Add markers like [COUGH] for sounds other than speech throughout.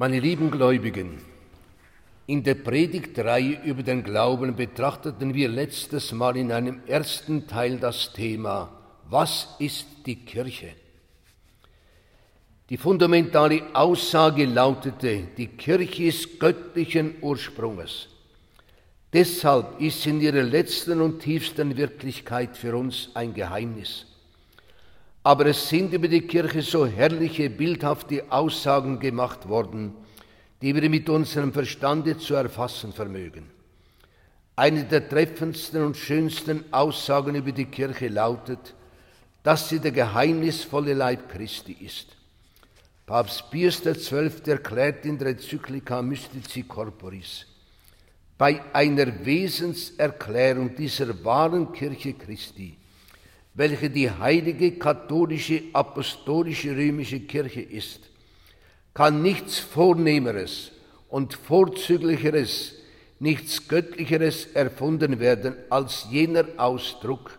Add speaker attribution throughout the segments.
Speaker 1: Meine lieben Gläubigen, in der Predigtreihe über den Glauben betrachteten wir letztes Mal in einem ersten Teil das Thema, was ist die Kirche? Die fundamentale Aussage lautete, die Kirche ist göttlichen Ursprunges. Deshalb ist sie in ihrer letzten und tiefsten Wirklichkeit für uns ein Geheimnis. Aber es sind über die Kirche so herrliche, bildhafte Aussagen gemacht worden, die wir mit unserem Verstande zu erfassen vermögen. Eine der treffendsten und schönsten Aussagen über die Kirche lautet, dass sie der geheimnisvolle Leib Christi ist. Papst Pius XII. erklärt in der Enzyklika Mystici Corporis, bei einer Wesenserklärung dieser wahren Kirche Christi welche die heilige katholische apostolische römische Kirche ist, kann nichts Vornehmeres und Vorzüglicheres, nichts Göttlicheres erfunden werden als jener Ausdruck,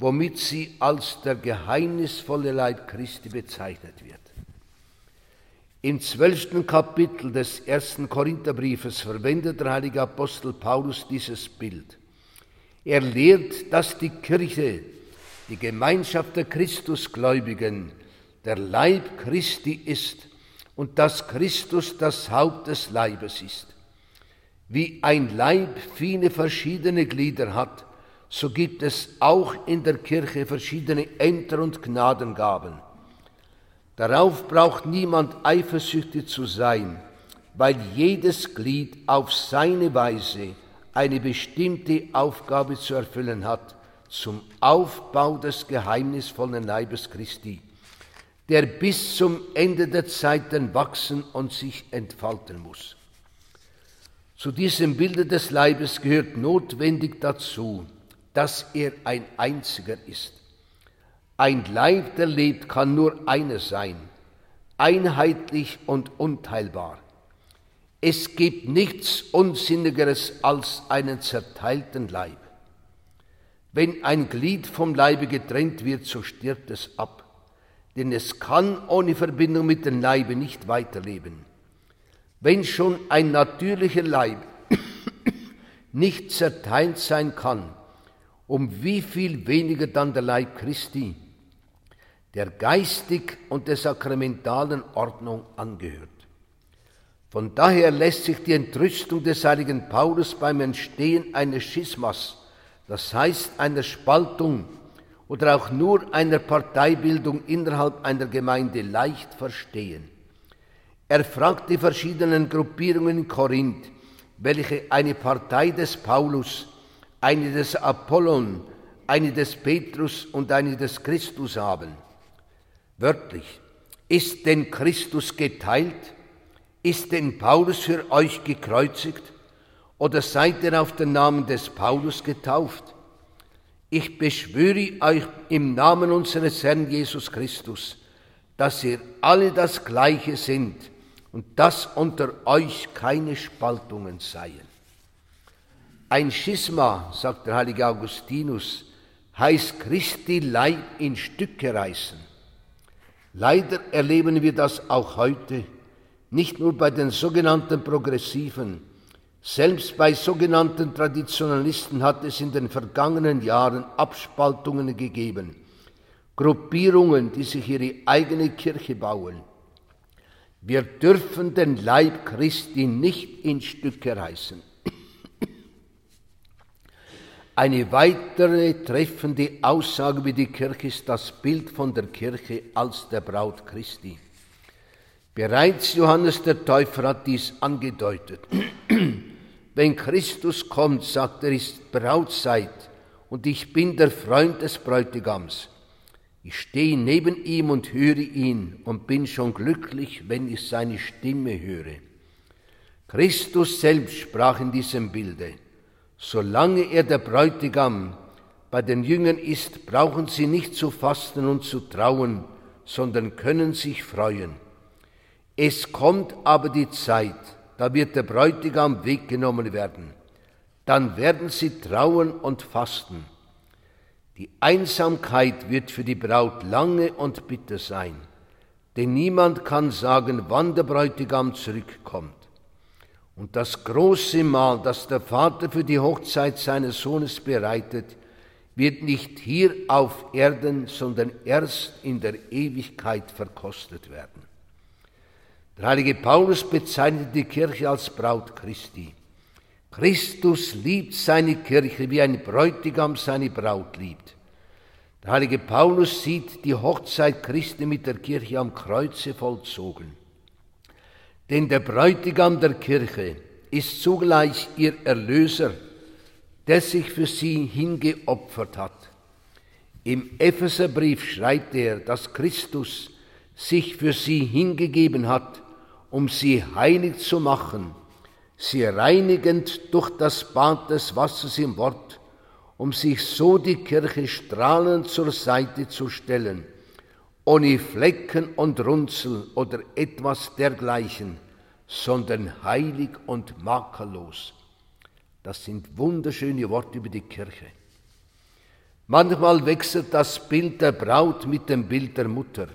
Speaker 1: womit sie als der geheimnisvolle Leib Christi bezeichnet wird. Im zwölften Kapitel des ersten Korintherbriefes verwendet der heilige Apostel Paulus dieses Bild. Er lehrt, dass die Kirche die Gemeinschaft der Christusgläubigen der Leib Christi ist und dass Christus das Haupt des Leibes ist. Wie ein Leib viele verschiedene Glieder hat, so gibt es auch in der Kirche verschiedene Ämter und Gnadengaben. Darauf braucht niemand eifersüchtig zu sein, weil jedes Glied auf seine Weise eine bestimmte Aufgabe zu erfüllen hat zum Aufbau des geheimnisvollen Leibes Christi, der bis zum Ende der Zeiten wachsen und sich entfalten muss. Zu diesem Bilde des Leibes gehört notwendig dazu, dass er ein einziger ist. Ein Leib, der lebt, kann nur eines sein, einheitlich und unteilbar. Es gibt nichts Unsinnigeres als einen zerteilten Leib. Wenn ein Glied vom Leibe getrennt wird, so stirbt es ab, denn es kann ohne Verbindung mit dem Leibe nicht weiterleben. Wenn schon ein natürlicher Leib [COUGHS] nicht zerteilt sein kann, um wie viel weniger dann der Leib Christi, der geistig und der sakramentalen Ordnung angehört. Von daher lässt sich die Entrüstung des heiligen Paulus beim Entstehen eines Schismas das heißt einer Spaltung oder auch nur einer Parteibildung innerhalb einer Gemeinde leicht verstehen. Er fragt die verschiedenen Gruppierungen in Korinth, welche eine Partei des Paulus, eine des Apollon, eine des Petrus und eine des Christus haben. Wörtlich, ist denn Christus geteilt? Ist denn Paulus für euch gekreuzigt? Oder seid ihr auf den Namen des Paulus getauft? Ich beschwöre euch im Namen unseres Herrn Jesus Christus, dass ihr alle das Gleiche sind und dass unter euch keine Spaltungen seien. Ein Schisma, sagt der heilige Augustinus, heißt Christi Leib in Stücke reißen. Leider erleben wir das auch heute, nicht nur bei den sogenannten Progressiven, selbst bei sogenannten Traditionalisten hat es in den vergangenen Jahren Abspaltungen gegeben, Gruppierungen, die sich ihre eigene Kirche bauen. Wir dürfen den Leib Christi nicht in Stücke reißen. [CLEARS THROAT] Eine weitere treffende Aussage über die Kirche ist das Bild von der Kirche als der Braut Christi. Bereits Johannes der Täufer hat dies angedeutet. [CLEARS THROAT] Wenn Christus kommt, sagt er, ist Brautzeit und ich bin der Freund des Bräutigams. Ich stehe neben ihm und höre ihn und bin schon glücklich, wenn ich seine Stimme höre. Christus selbst sprach in diesem Bilde, solange er der Bräutigam bei den Jüngern ist, brauchen sie nicht zu fasten und zu trauen, sondern können sich freuen. Es kommt aber die Zeit, da wird der Bräutigam weggenommen werden. Dann werden sie trauen und fasten. Die Einsamkeit wird für die Braut lange und bitter sein. denn niemand kann sagen, wann der Bräutigam zurückkommt. Und das große Mahl, das der Vater für die Hochzeit seines Sohnes bereitet, wird nicht hier auf Erden, sondern erst in der Ewigkeit verkostet werden. Der heilige Paulus bezeichnet die Kirche als Braut Christi. Christus liebt seine Kirche, wie ein Bräutigam seine Braut liebt. Der heilige Paulus sieht die Hochzeit Christi mit der Kirche am Kreuze vollzogen. Denn der Bräutigam der Kirche ist zugleich ihr Erlöser, der sich für sie hingeopfert hat. Im Epheserbrief schreibt er, dass Christus sich für sie hingegeben hat, um sie heilig zu machen, sie reinigend durch das Bad des Wassers im Wort, um sich so die Kirche strahlend zur Seite zu stellen, ohne Flecken und Runzel oder etwas dergleichen, sondern heilig und makellos. Das sind wunderschöne Worte über die Kirche. Manchmal wechselt das Bild der Braut mit dem Bild der Mutter.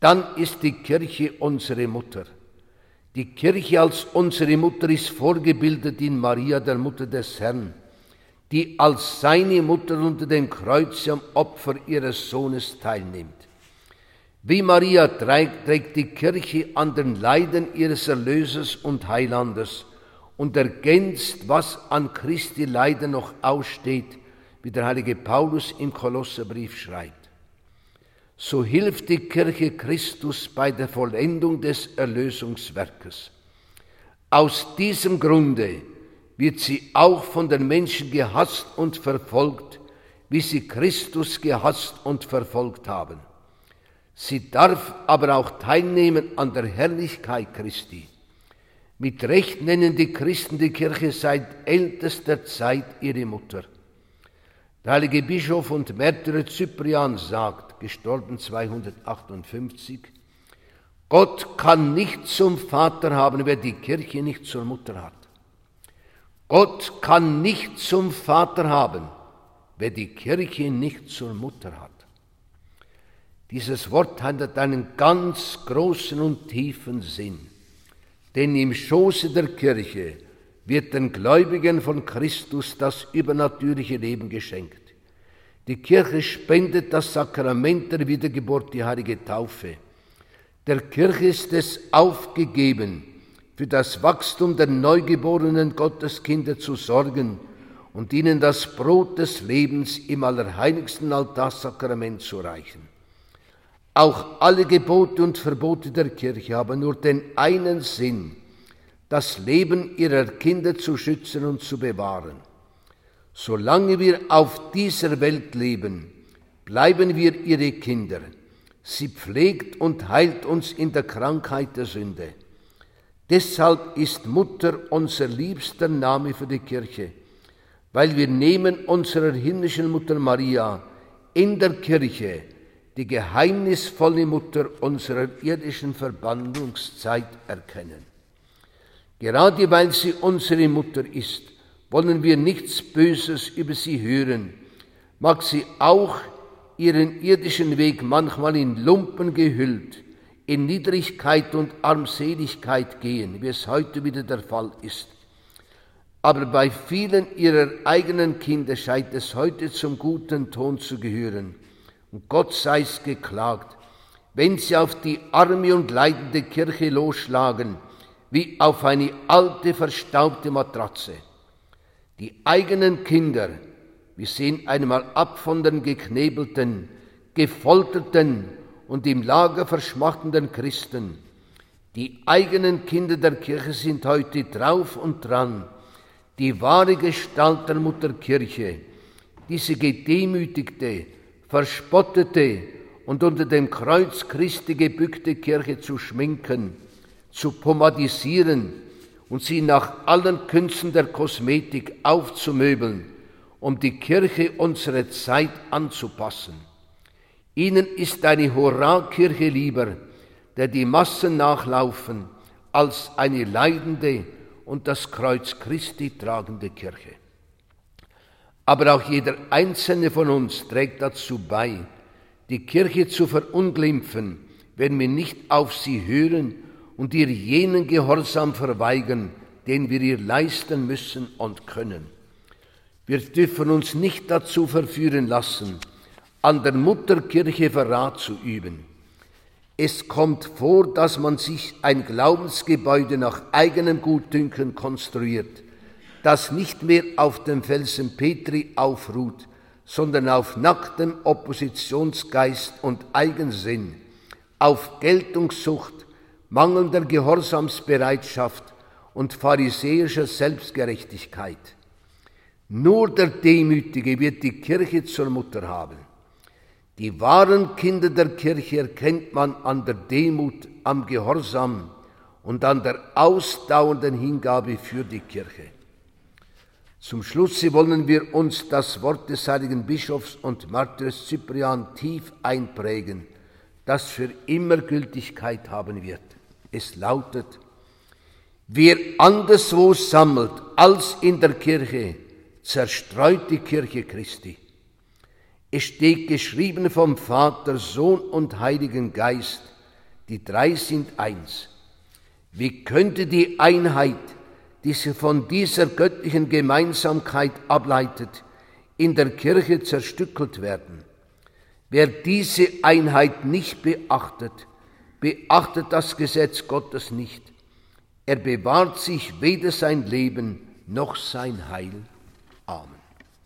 Speaker 1: Dann ist die Kirche unsere Mutter. Die Kirche als unsere Mutter ist vorgebildet in Maria, der Mutter des Herrn, die als seine Mutter unter dem Kreuz am Opfer ihres Sohnes teilnimmt. Wie Maria trägt, trägt die Kirche an den Leiden ihres Erlösers und Heilanders und ergänzt, was an Christi Leiden noch aussteht, wie der heilige Paulus im Kolosserbrief schreibt so hilft die Kirche Christus bei der Vollendung des Erlösungswerkes. Aus diesem Grunde wird sie auch von den Menschen gehasst und verfolgt, wie sie Christus gehasst und verfolgt haben. Sie darf aber auch teilnehmen an der Herrlichkeit Christi. Mit Recht nennen die Christen die Kirche seit ältester Zeit ihre Mutter. Der heilige Bischof und Märtyrer Cyprian sagt, gestorben 258, Gott kann nicht zum Vater haben, wer die Kirche nicht zur Mutter hat. Gott kann nicht zum Vater haben, wer die Kirche nicht zur Mutter hat. Dieses Wort hat einen ganz großen und tiefen Sinn, denn im Schoße der Kirche wird den Gläubigen von Christus das übernatürliche Leben geschenkt. Die Kirche spendet das Sakrament der Wiedergeburt, die heilige Taufe. Der Kirche ist es aufgegeben, für das Wachstum der neugeborenen Gotteskinder zu sorgen und ihnen das Brot des Lebens im allerheiligsten Altarsakrament zu reichen. Auch alle Gebote und Verbote der Kirche haben nur den einen Sinn, das Leben ihrer Kinder zu schützen und zu bewahren. Solange wir auf dieser Welt leben, bleiben wir ihre Kinder. Sie pflegt und heilt uns in der Krankheit der Sünde. Deshalb ist Mutter unser liebster Name für die Kirche, weil wir nehmen unserer himmlischen Mutter Maria in der Kirche die geheimnisvolle Mutter unserer irdischen Verbandungszeit erkennen. Gerade weil sie unsere Mutter ist, wollen wir nichts Böses über sie hören. Mag sie auch ihren irdischen Weg manchmal in Lumpen gehüllt, in Niedrigkeit und Armseligkeit gehen, wie es heute wieder der Fall ist. Aber bei vielen ihrer eigenen Kinder scheint es heute zum guten Ton zu gehören. Und Gott sei es geklagt, wenn sie auf die arme und leidende Kirche losschlagen, wie auf eine alte, verstaubte Matratze. Die eigenen Kinder, wir sehen einmal ab von den geknebelten, gefolterten und im Lager verschmachtenden Christen. Die eigenen Kinder der Kirche sind heute drauf und dran, die wahre Gestalt der Mutterkirche, diese gedemütigte, verspottete und unter dem Kreuz Christi gebückte Kirche zu schminken zu pomadisieren und sie nach allen Künsten der Kosmetik aufzumöbeln, um die Kirche unserer Zeit anzupassen. Ihnen ist eine Hurra-Kirche lieber, der die Massen nachlaufen, als eine leidende und das Kreuz Christi tragende Kirche. Aber auch jeder einzelne von uns trägt dazu bei, die Kirche zu verunglimpfen, wenn wir nicht auf sie hören und ihr jenen Gehorsam verweigern, den wir ihr leisten müssen und können. Wir dürfen uns nicht dazu verführen lassen, an der Mutterkirche Verrat zu üben. Es kommt vor, dass man sich ein Glaubensgebäude nach eigenem Gutdünken konstruiert, das nicht mehr auf dem Felsen Petri aufruht, sondern auf nacktem Oppositionsgeist und Eigensinn, auf Geltungssucht, mangelnder Gehorsamsbereitschaft und pharisäischer Selbstgerechtigkeit. Nur der Demütige wird die Kirche zur Mutter haben. Die wahren Kinder der Kirche erkennt man an der Demut, am Gehorsam und an der ausdauernden Hingabe für die Kirche. Zum Schluss wollen wir uns das Wort des heiligen Bischofs und Martyrs Cyprian tief einprägen, das für immer Gültigkeit haben wird. Es lautet, wer anderswo sammelt als in der Kirche, zerstreut die Kirche Christi. Es steht geschrieben vom Vater, Sohn und Heiligen Geist, die drei sind eins. Wie könnte die Einheit, die sich von dieser göttlichen Gemeinsamkeit ableitet, in der Kirche zerstückelt werden? Wer diese Einheit nicht beachtet, beachtet das Gesetz Gottes nicht. Er bewahrt sich weder sein Leben noch sein Heil. Amen.